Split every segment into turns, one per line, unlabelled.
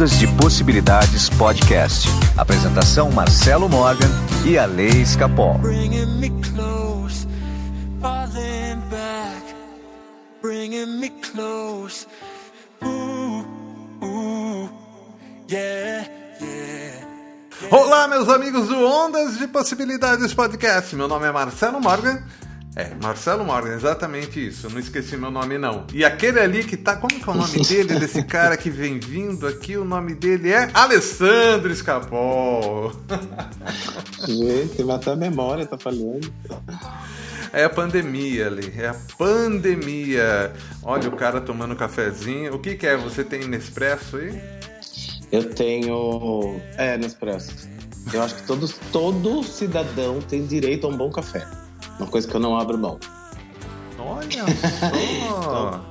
Ondas de Possibilidades Podcast. Apresentação Marcelo Morgan e a Lei Escapol. Bringing me close, falling back, bringing me close. Ooh, ooh, yeah, yeah. Olá, meus amigos do Ondas de Possibilidades Podcast. Meu nome é Marcelo Morgan é, Marcelo Morgan, exatamente isso. Eu não esqueci meu nome, não. E aquele ali que tá. Como que é o nome dele, desse cara que vem vindo aqui? O nome dele é Alessandro Escapol.
Gente, mas até a memória tá falhando.
É a pandemia ali, é a pandemia. Olha o cara tomando cafezinho. O que, que é? Você tem Nespresso aí?
Eu tenho. É, Nespresso. Eu acho que todos, todo cidadão tem direito a um bom café. Uma coisa que eu não abro mão.
Olha só!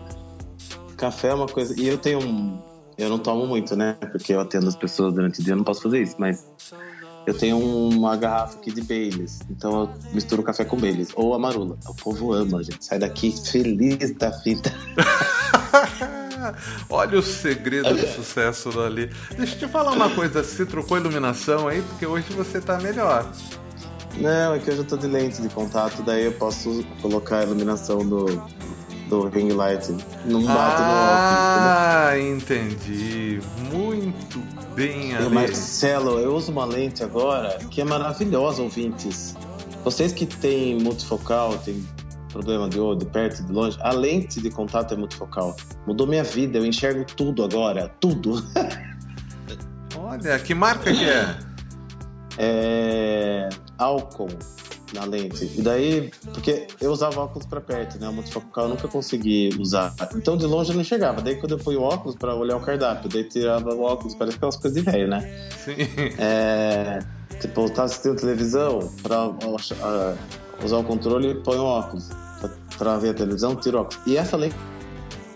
café é uma coisa. E eu tenho um. Eu não tomo muito, né? Porque eu atendo as pessoas durante o dia, eu não posso fazer isso, mas eu tenho uma garrafa aqui de Baileys, então eu misturo café com Baileys. Ou amarula. O povo ama, gente. Sai daqui feliz da vida.
Olha o segredo do sucesso dali. Deixa eu te falar uma coisa, você trocou iluminação aí, porque hoje você tá melhor.
Não, é que eu já tô de lente de contato, daí eu posso colocar a iluminação do, do ring light. Não bate
ah, no óculos. Ah, entendi. Muito bem,
Ale. Marcelo, eu uso uma lente agora que é maravilhosa, ouvintes. Vocês que têm multifocal, tem problema de olho, de perto de longe, a lente de contato é multifocal. Mudou minha vida, eu enxergo tudo agora, tudo.
Olha, que marca que é?
É álcool na lente. E daí, porque eu usava óculos para perto, né? O multifocal eu nunca consegui usar. Então de longe eu não chegava. Daí quando eu fui o óculos para olhar o cardápio, daí tirava o óculos, parece aquelas coisas de velho, né? Sim. É, tipo, eu tava assistindo televisão, para uh, usar o controle, põe o óculos. Para ver a televisão, tiro o óculos. E essa lente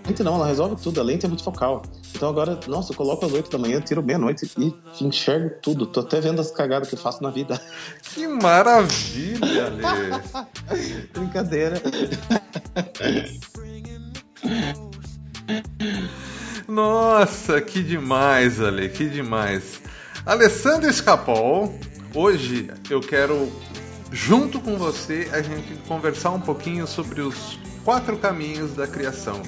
lente não, ela resolve tudo, a lente é multifocal. Então agora, nossa, eu coloco às 8 da manhã, tiro meia-noite e enxergo tudo. Tô até vendo as cagadas que eu faço na vida.
Que maravilha, Alê!
Brincadeira.
Nossa, que demais, Ale, que demais. Alessandro Escapol, hoje eu quero, junto com você, a gente conversar um pouquinho sobre os quatro caminhos da criação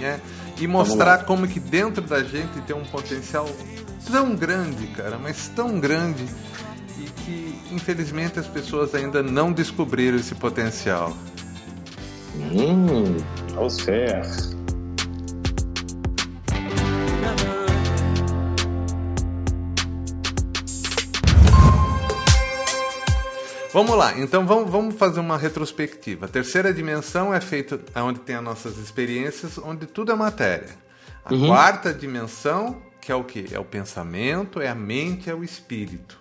né? E mostrar como que dentro da gente tem um potencial tão grande, cara, mas tão grande e que infelizmente as pessoas ainda não descobriram esse potencial.
Hum, ao certo.
Vamos lá, então vamos, vamos fazer uma retrospectiva. A terceira dimensão é feita onde tem as nossas experiências, onde tudo é matéria. A uhum. quarta dimensão, que é o que? É o pensamento, é a mente, é o espírito.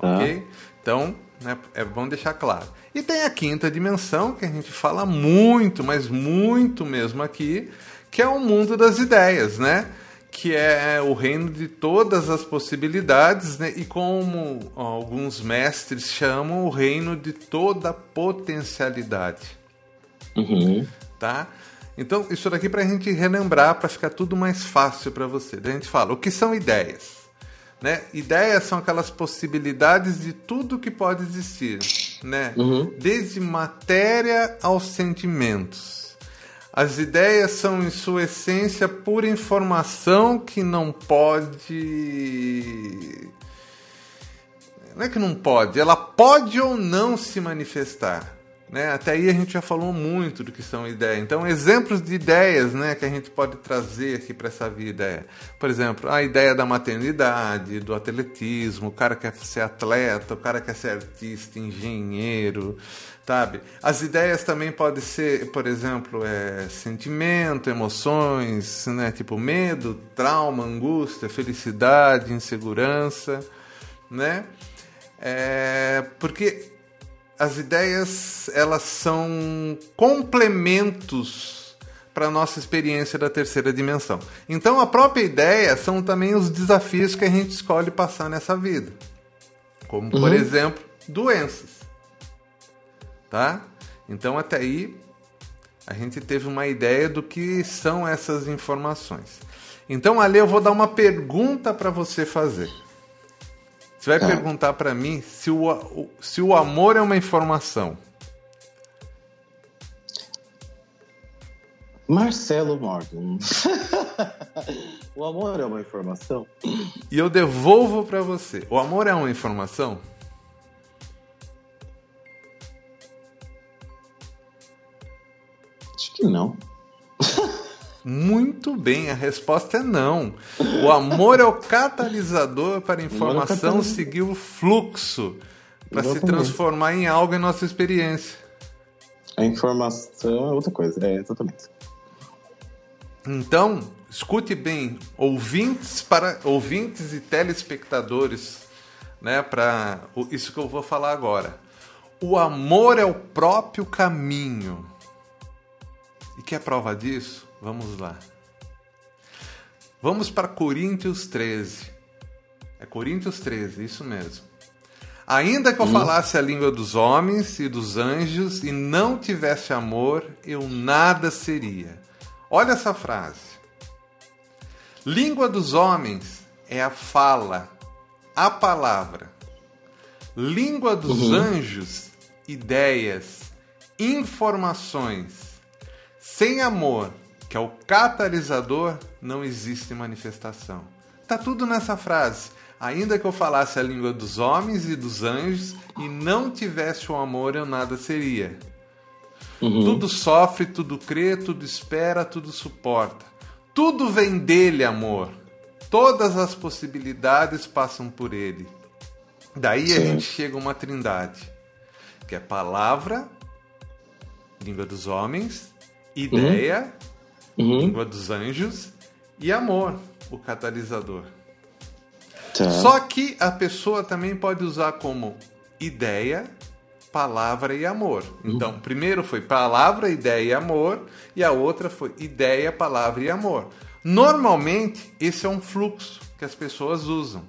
Ah. Ok? Então, né, é bom deixar claro. E tem a quinta dimensão, que a gente fala muito, mas muito mesmo aqui, que é o mundo das ideias, né? Que é o reino de todas as possibilidades, né? e como alguns mestres chamam, o reino de toda potencialidade.
Uhum.
Tá? Então, isso daqui para a gente relembrar, para ficar tudo mais fácil para você. A gente fala, o que são ideias? Né? Ideias são aquelas possibilidades de tudo que pode existir, né? Uhum. Desde matéria aos sentimentos. As ideias são, em sua essência, pura informação que não pode. Não é que não pode, ela pode ou não se manifestar. Né? Até aí a gente já falou muito do que são ideias. Então, exemplos de ideias né, que a gente pode trazer aqui para essa vida é, por exemplo, a ideia da maternidade, do atletismo, o cara quer ser atleta, o cara quer ser artista, engenheiro, sabe? As ideias também podem ser, por exemplo, é, sentimento, emoções, né, tipo medo, trauma, angústia, felicidade, insegurança, né? É, porque as ideias elas são complementos para a nossa experiência da terceira dimensão. Então a própria ideia são também os desafios que a gente escolhe passar nessa vida. Como por uhum. exemplo, doenças. Tá? Então até aí a gente teve uma ideia do que são essas informações. Então, Ali, eu vou dar uma pergunta para você fazer. Você vai tá. perguntar para mim se o, se o amor é uma informação.
Marcelo Morgan. o amor é uma informação?
E eu devolvo para você. O amor é uma informação?
Acho que não.
Muito bem, a resposta é não. O amor é o catalisador para a é informação seguir o fluxo para se transformar em algo em nossa experiência.
A informação é outra coisa, é exatamente.
Então, escute bem, ouvintes para ouvintes e telespectadores, né, para isso que eu vou falar agora. O amor é o próprio caminho. E que é prova disso? Vamos lá. Vamos para Coríntios 13. É Coríntios 13, isso mesmo. Ainda que eu hum. falasse a língua dos homens e dos anjos e não tivesse amor, eu nada seria. Olha essa frase. Língua dos homens é a fala, a palavra. Língua dos uhum. anjos, ideias, informações. Sem amor, que é o catalisador, não existe manifestação. Tá tudo nessa frase. Ainda que eu falasse a língua dos homens e dos anjos e não tivesse o amor, eu nada seria. Uhum. Tudo sofre, tudo crê, tudo espera, tudo suporta. Tudo vem dele, amor. Todas as possibilidades passam por ele. Daí Sim. a gente chega a uma trindade, que é palavra, língua dos homens, ideia, uhum uhum. língua dos anjos, e amor, o catalisador. Tá. Só que a pessoa também pode usar como ideia, palavra e amor. Uhum. Então, primeiro foi palavra, ideia e amor, e a outra foi ideia, palavra e amor. Normalmente, esse é um fluxo que as pessoas usam.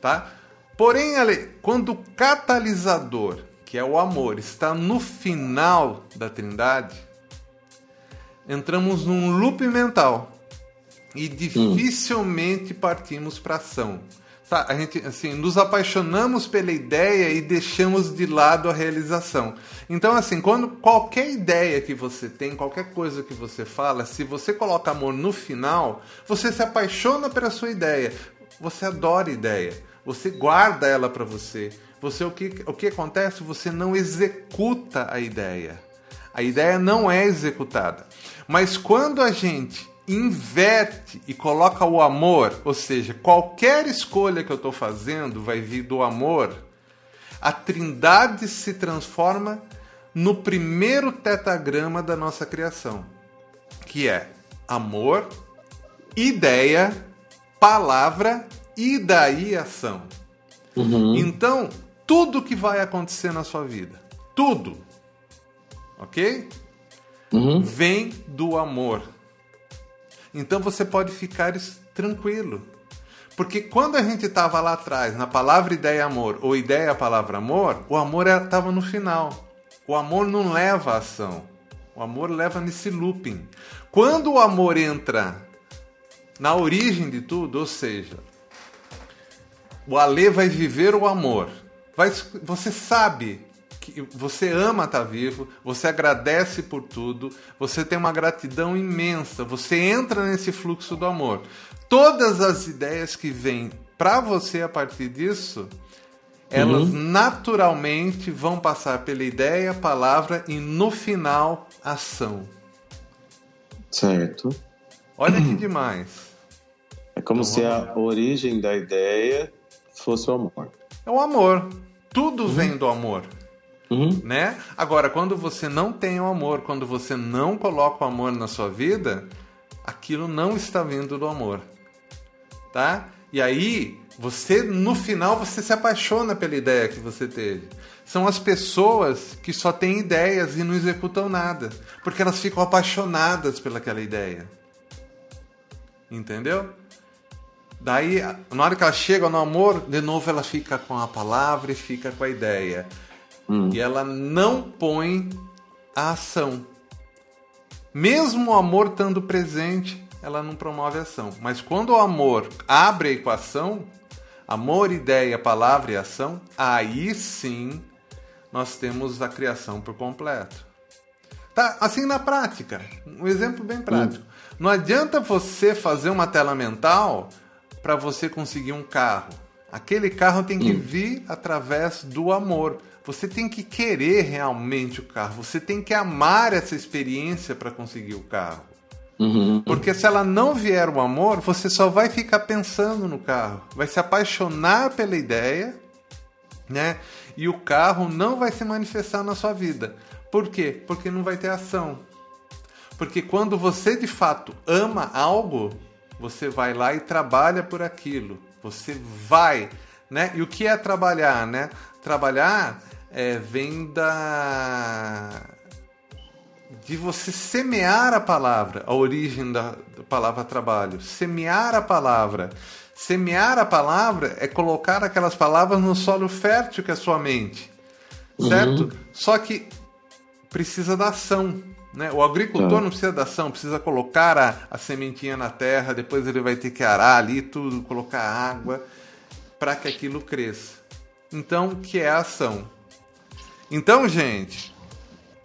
Tá? Porém, quando o catalisador, que é o amor, está no final da trindade, entramos num loop mental e dificilmente partimos para ação. A gente assim, nos apaixonamos pela ideia e deixamos de lado a realização. Então, assim, quando qualquer ideia que você tem, qualquer coisa que você fala, se você coloca amor no final, você se apaixona pela sua ideia. Você adora ideia. Você guarda ela para você. Você o que, o que acontece? Você não executa a ideia. A ideia não é executada. Mas quando a gente inverte e coloca o amor, ou seja, qualquer escolha que eu estou fazendo vai vir do amor, a trindade se transforma no primeiro tetagrama da nossa criação, que é amor, ideia, palavra e daí ação. Uhum. Então, tudo que vai acontecer na sua vida, tudo, ok? uhum. vem do amor. Então você pode ficar tranquilo. Porque quando a gente estava lá atrás, na palavra ideia amor, ou ideia palavra amor, o amor estava no final. O amor não leva a ação. O amor leva nesse looping. Quando o amor entra na origem de tudo, ou seja, o Alê vai viver o amor. Vai, você sabe que você ama estar tá vivo, você agradece por tudo, você tem uma gratidão imensa, você entra nesse fluxo do amor. Todas as ideias que vêm para você a partir disso, elas uhum. naturalmente vão passar pela ideia, palavra e no final ação.
Certo.
Olha que demais.
É como então, se a origem da ideia fosse o amor.
É o amor. Tudo uhum. vem do amor. Uhum. Né? Agora, quando você não tem o amor, quando você não coloca o amor na sua vida, aquilo não está vindo do amor. Tá? E aí, você no final você se apaixona pela ideia que você teve. São as pessoas que só têm ideias e não executam nada, porque elas ficam apaixonadas pelaquela ideia. Entendeu? Daí, na hora que ela chega no amor, de novo ela fica com a palavra e fica com a ideia. Hum. E ela não põe a ação. Mesmo o amor estando presente, ela não promove ação. Mas quando o amor abre a equação, amor, ideia, palavra e ação, aí sim nós temos a criação por completo. Tá? Assim na prática, um exemplo bem prático. Hum. Não adianta você fazer uma tela mental para você conseguir um carro. Aquele carro tem que hum. vir através do amor. Você tem que querer realmente o carro. Você tem que amar essa experiência para conseguir o carro. Uhum. Porque se ela não vier o amor, você só vai ficar pensando no carro, vai se apaixonar pela ideia, né? E o carro não vai se manifestar na sua vida. Por quê? Porque não vai ter ação. Porque quando você de fato ama algo, você vai lá e trabalha por aquilo. Você vai, né? E o que é trabalhar, né? Trabalhar é, vem da de você semear a palavra, a origem da, da palavra trabalho, semear a palavra. Semear a palavra é colocar aquelas palavras no solo fértil que é a sua mente, certo? Uhum. Só que precisa da ação. Né? O agricultor tá. não precisa da ação, precisa colocar a, a sementinha na terra, depois ele vai ter que arar ali tudo, colocar água para que aquilo cresça. Então, o que é a ação? Então, gente,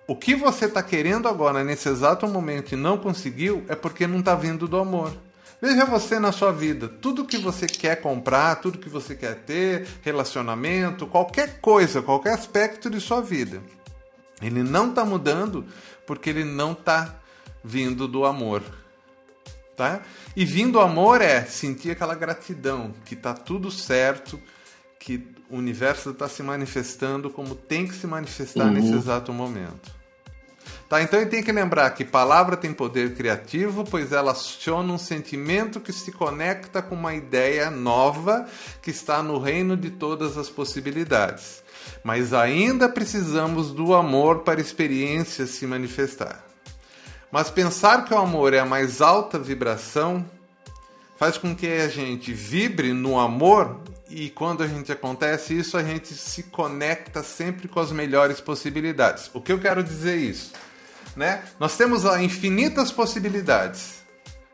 o que você está querendo agora, nesse exato momento, e não conseguiu, é porque não está vindo do amor. Veja você na sua vida, tudo que você quer comprar, tudo que você quer ter, relacionamento, qualquer coisa, qualquer aspecto de sua vida. Ele não está mudando porque ele não está vindo do amor. Tá? E vindo do amor é sentir aquela gratidão, que está tudo certo, que o universo está se manifestando como tem que se manifestar uhum. nesse exato momento. Tá, então ele tem que lembrar que palavra tem poder criativo, pois ela aciona um sentimento que se conecta com uma ideia nova que está no reino de todas as possibilidades. Mas ainda precisamos do amor para a experiência se manifestar. Mas pensar que o amor é a mais alta vibração faz com que a gente vibre no amor e quando a gente acontece isso, a gente se conecta sempre com as melhores possibilidades. O que eu quero dizer isso? Né? Nós temos lá infinitas possibilidades.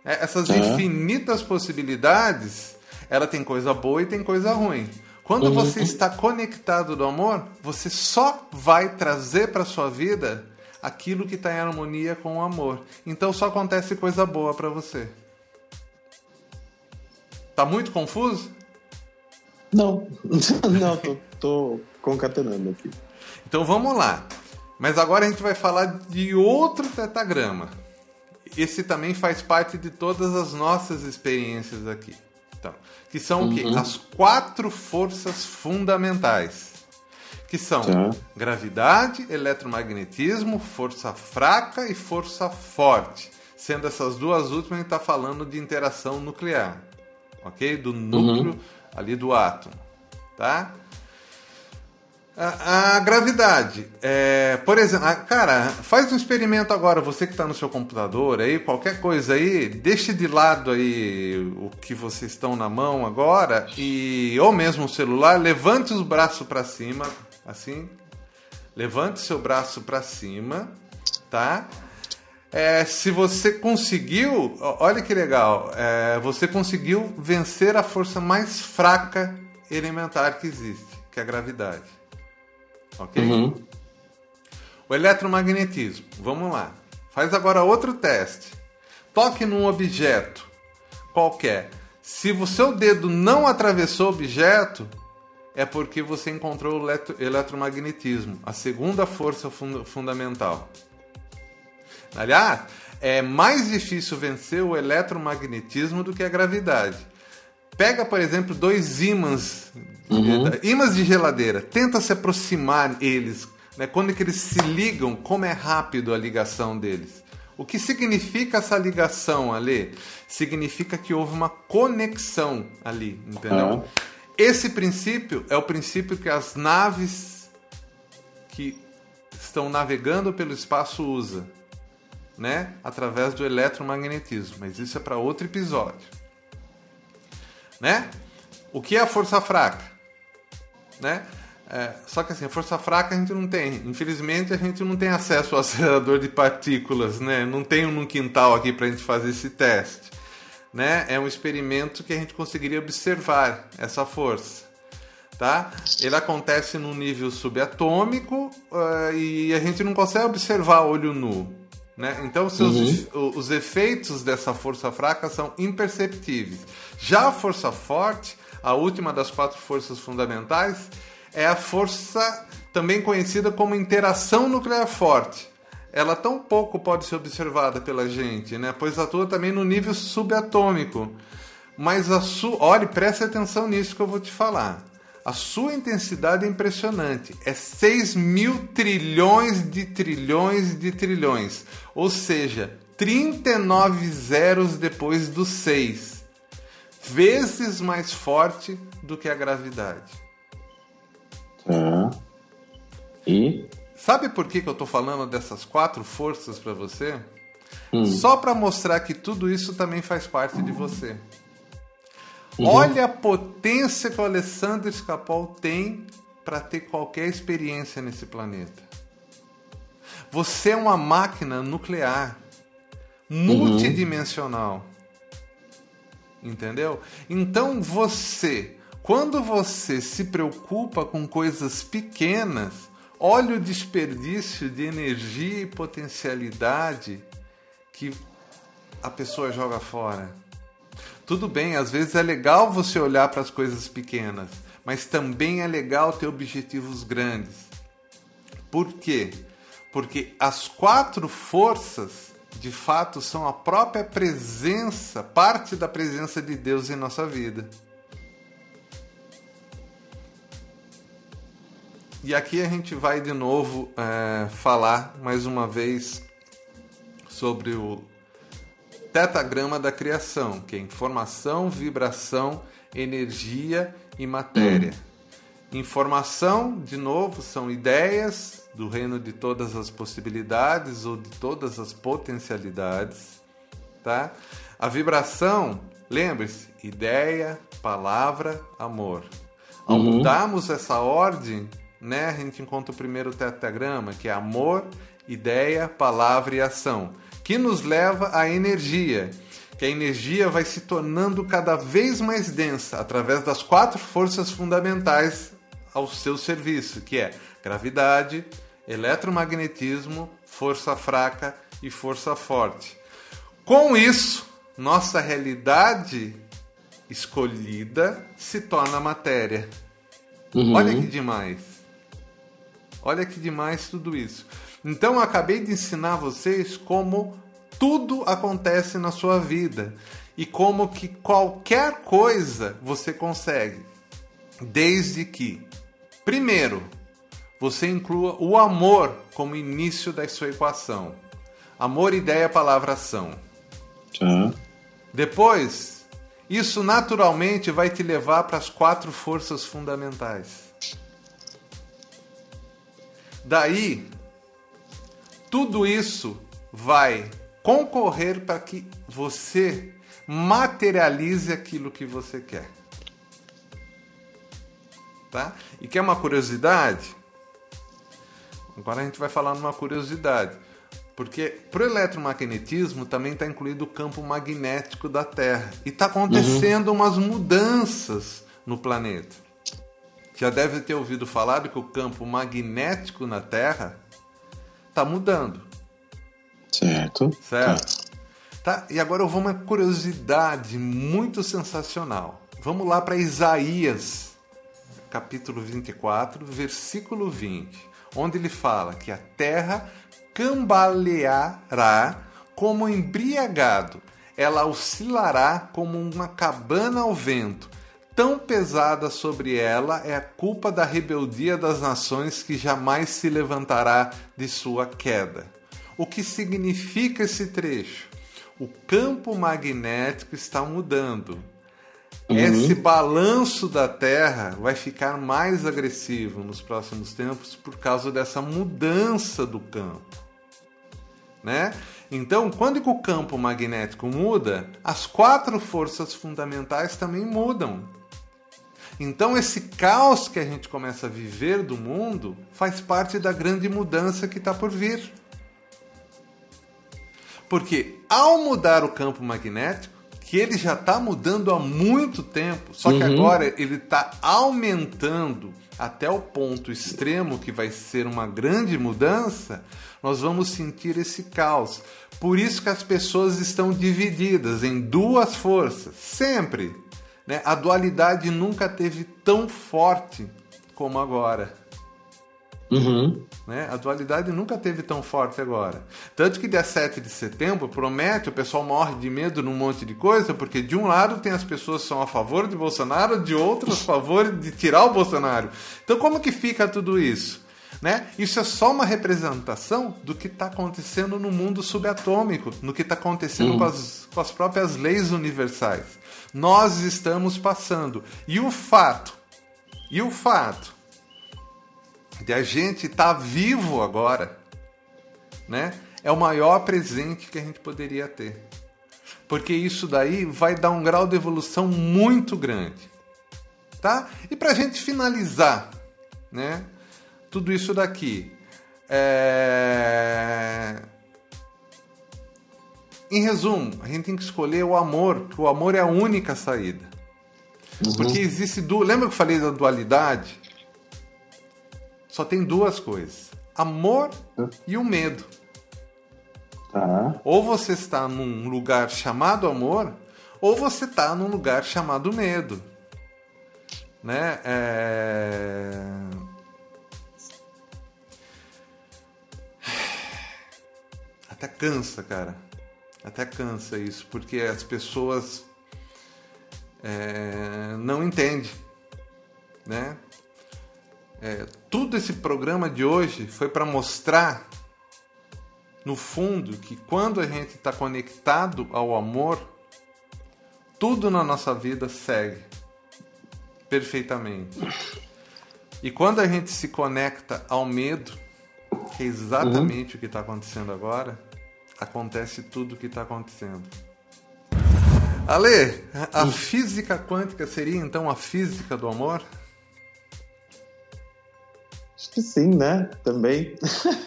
É, essas infinitas possibilidades, ela tem coisa boa e tem coisa ruim. Quando uhum. você está conectado do amor, você só vai trazer para sua vida aquilo que está em harmonia com o amor. Então só acontece coisa boa para você. Tá muito confuso?
Não, não, tô, tô concatenando aqui.
Então vamos lá. Mas agora a gente vai falar de outro tetagrama. Esse também faz parte de todas as nossas experiências aqui. Então, que são uhum. o quê? Uhum. As quatro forças fundamentais. Que são tá. gravidade, eletromagnetismo, força fraca e força forte. Sendo essas duas últimas, a gente está falando de interação nuclear. Ok? Do núcleo uhum ali do átomo, tá? A, a gravidade, é, por exemplo, a, cara, faz um experimento agora, você que está no seu computador aí, qualquer coisa aí, deixe de lado aí o que vocês estão na mão agora e ou mesmo o celular, levante os braços para cima, assim, levante seu braço para cima, tá? É, se você conseguiu, olha que legal, é, você conseguiu vencer a força mais fraca elementar que existe, que é a gravidade. Ok? Uhum. O eletromagnetismo, vamos lá. Faz agora outro teste. Toque num objeto qualquer. Se o seu dedo não atravessou o objeto, é porque você encontrou o eletromagnetismo, a segunda força fund fundamental. Aliás, é mais difícil vencer o eletromagnetismo do que a gravidade. Pega, por exemplo, dois ímãs, uhum. ímãs de geladeira, tenta se aproximar eles, né? quando que eles se ligam, como é rápido a ligação deles. O que significa essa ligação ali? Significa que houve uma conexão ali, entendeu? Uhum. Esse princípio é o princípio que as naves que estão navegando pelo espaço usam né, através do eletromagnetismo, mas isso é para outro episódio. Né? O que é a força fraca? Né? É, só que assim, força fraca a gente não tem. Infelizmente a gente não tem acesso ao acelerador de partículas, né? Não tem um no quintal aqui para a gente fazer esse teste. Né? É um experimento que a gente conseguiria observar essa força. Tá? Ele acontece num nível subatômico uh, e a gente não consegue observar olho nu. Né? Então, seus, uhum. os efeitos dessa força fraca são imperceptíveis. Já a força forte, a última das quatro forças fundamentais, é a força também conhecida como interação nuclear forte. Ela tão pouco pode ser observada pela gente, né? pois atua também no nível subatômico. Mas a sua. Olhe, preste atenção nisso que eu vou te falar. A sua intensidade é impressionante. É 6 mil trilhões de trilhões de trilhões. Ou seja, 39 zeros depois do 6. Vezes mais forte do que a gravidade.
Tá. E?
Sabe por que, que eu estou falando dessas quatro forças para você? Hum. Só para mostrar que tudo isso também faz parte de você. Uhum. Olha a potência que o Alessandro Escapol tem para ter qualquer experiência nesse planeta. Você é uma máquina nuclear multidimensional. Uhum. Entendeu? Então você, quando você se preocupa com coisas pequenas, olha o desperdício de energia e potencialidade que a pessoa joga fora. Tudo bem, às vezes é legal você olhar para as coisas pequenas, mas também é legal ter objetivos grandes. Por quê? Porque as quatro forças, de fato, são a própria presença, parte da presença de Deus em nossa vida. E aqui a gente vai de novo é, falar mais uma vez sobre o tetagrama da criação, que é informação, vibração, energia e matéria. Informação, de novo, são ideias do reino de todas as possibilidades ou de todas as potencialidades, tá? A vibração, lembre-se, ideia, palavra, amor. Ao uhum. mudarmos essa ordem, né, a gente encontra o primeiro tetagrama, que é amor, ideia, palavra e ação que nos leva à energia, que a energia vai se tornando cada vez mais densa através das quatro forças fundamentais ao seu serviço, que é gravidade, eletromagnetismo, força fraca e força forte. Com isso, nossa realidade escolhida se torna matéria. Uhum. Olha que demais. Olha que demais tudo isso. Então eu acabei de ensinar vocês como tudo acontece na sua vida e como que qualquer coisa você consegue, desde que, primeiro, você inclua o amor como início da sua equação. Amor, ideia, palavra, ação. Uhum. Depois, isso naturalmente vai te levar para as quatro forças fundamentais. Daí, tudo isso vai concorrer para que você materialize aquilo que você quer. Tá? E quer uma curiosidade? Agora a gente vai falar numa curiosidade. Porque para o eletromagnetismo também está incluído o campo magnético da Terra. E está acontecendo uhum. umas mudanças no planeta. Já deve ter ouvido falar que o campo magnético na Terra está mudando.
Certo.
Certo. Tá. tá, e agora eu vou uma curiosidade muito sensacional. Vamos lá para Isaías, capítulo 24, versículo 20, onde ele fala que a terra cambaleará como embriagado, ela oscilará como uma cabana ao vento tão pesada sobre ela é a culpa da rebeldia das nações que jamais se levantará de sua queda. O que significa esse trecho? O campo magnético está mudando. Uhum. Esse balanço da Terra vai ficar mais agressivo nos próximos tempos por causa dessa mudança do campo. Né? Então, quando o campo magnético muda, as quatro forças fundamentais também mudam. Então, esse caos que a gente começa a viver do mundo faz parte da grande mudança que está por vir. Porque ao mudar o campo magnético, que ele já está mudando há muito tempo, só que uhum. agora ele está aumentando até o ponto extremo que vai ser uma grande mudança, nós vamos sentir esse caos. Por isso que as pessoas estão divididas em duas forças, sempre. Né? A dualidade nunca teve tão forte como agora.
Uhum.
Né? A dualidade nunca teve tão forte agora. Tanto que dia 7 de setembro promete, o pessoal morre de medo num monte de coisa, porque de um lado tem as pessoas que são a favor de Bolsonaro, de outros a favor de tirar o Bolsonaro. Então como que fica tudo isso? Né? Isso é só uma representação do que está acontecendo no mundo subatômico, no que está acontecendo uhum. com, as, com as próprias leis universais. Nós estamos passando. E o fato, e o fato de a gente estar tá vivo agora, né? É o maior presente que a gente poderia ter. Porque isso daí vai dar um grau de evolução muito grande. Tá? E para a gente finalizar, né? Tudo isso daqui. É... Em resumo, a gente tem que escolher o amor, que o amor é a única saída. Uhum. Porque existe. Du... Lembra que eu falei da dualidade? só tem duas coisas: amor e o medo.
Tá.
Ou você está num lugar chamado amor, ou você está num lugar chamado medo. Né? É... Até cansa, cara. Até cansa isso, porque as pessoas é... não entendem, né? É, tudo esse programa de hoje foi para mostrar, no fundo, que quando a gente está conectado ao amor, tudo na nossa vida segue perfeitamente. E quando a gente se conecta ao medo, que é exatamente uhum. o que está acontecendo agora, acontece tudo o que está acontecendo. Ale, a uhum. física quântica seria então a física do amor?
Acho que sim, né? Também.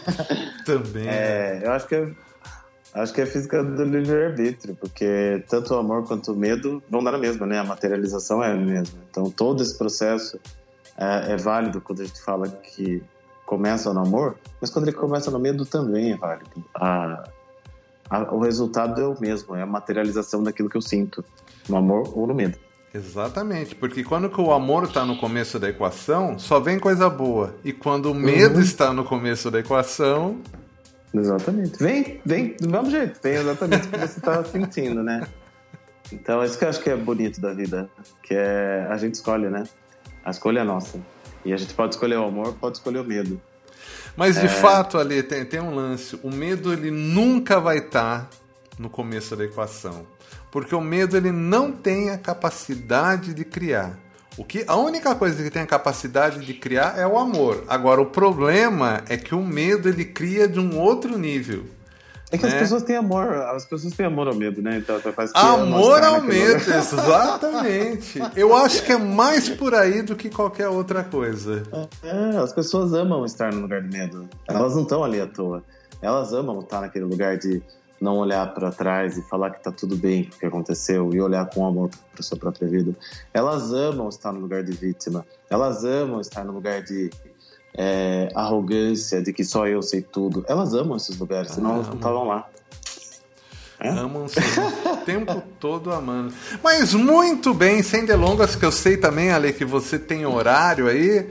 Também.
É, eu acho que é, acho que é física do livre-arbítrio, porque tanto o amor quanto o medo vão dar a mesma, né? A materialização é a mesma. Então todo esse processo é, é válido quando a gente fala que começa no amor, mas quando ele começa no medo também é válido. A, a, o resultado é o mesmo, é a materialização daquilo que eu sinto, no amor ou no medo.
Exatamente, porque quando o amor está no começo da equação, só vem coisa boa. E quando o medo uhum. está no começo da equação.
Exatamente. Vem, vem do mesmo jeito, vem exatamente o que você está sentindo, né? Então, é isso que eu acho que é bonito da vida, que é a gente escolhe, né? A escolha é nossa. E a gente pode escolher o amor, pode escolher o medo.
Mas de é... fato, ali tem, tem um lance. O medo ele nunca vai estar tá no começo da equação porque o medo ele não tem a capacidade de criar. O que a única coisa que tem a capacidade de criar é o amor. Agora o problema é que o medo ele cria de um outro nível.
É que né? as pessoas têm amor, as pessoas têm amor ao medo, né? Então faz que
amor ao medo, exatamente. Eu acho que é mais por aí do que qualquer outra coisa.
É, as pessoas amam estar no lugar de medo. Elas não estão ali à toa. Elas amam estar naquele lugar de não olhar para trás e falar que tá tudo bem o que aconteceu e olhar com amor para sua própria vida. Elas amam estar no lugar de vítima. Elas amam estar no lugar de é, arrogância, de que só eu sei tudo. Elas amam esses lugares, senão ah, elas não estavam lá.
É? Amam sim, o tempo todo amando. Mas muito bem, sem delongas, que eu sei também, Ale, que você tem horário aí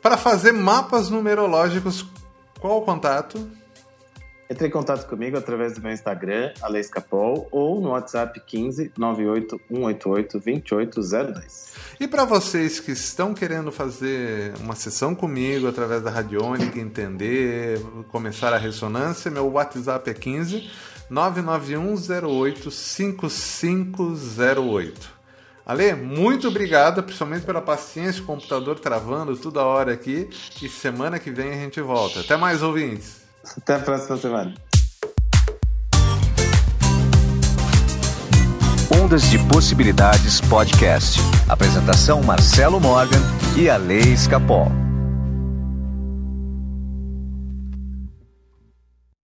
para fazer mapas numerológicos. Qual o contato?
Entre em contato comigo através do meu Instagram, Aleiscapol, ou no WhatsApp 15 98 188 2802.
E para vocês que estão querendo fazer uma sessão comigo através da Radiônica, entender, começar a ressonância, meu WhatsApp é 15 99108 5508. Ale, muito obrigado, principalmente pela paciência, o computador travando toda hora aqui. E semana que vem a gente volta. Até mais, ouvintes.
Até a próxima semana.
Ondas de Possibilidades Podcast. Apresentação Marcelo Morgan e a Lei Escapol.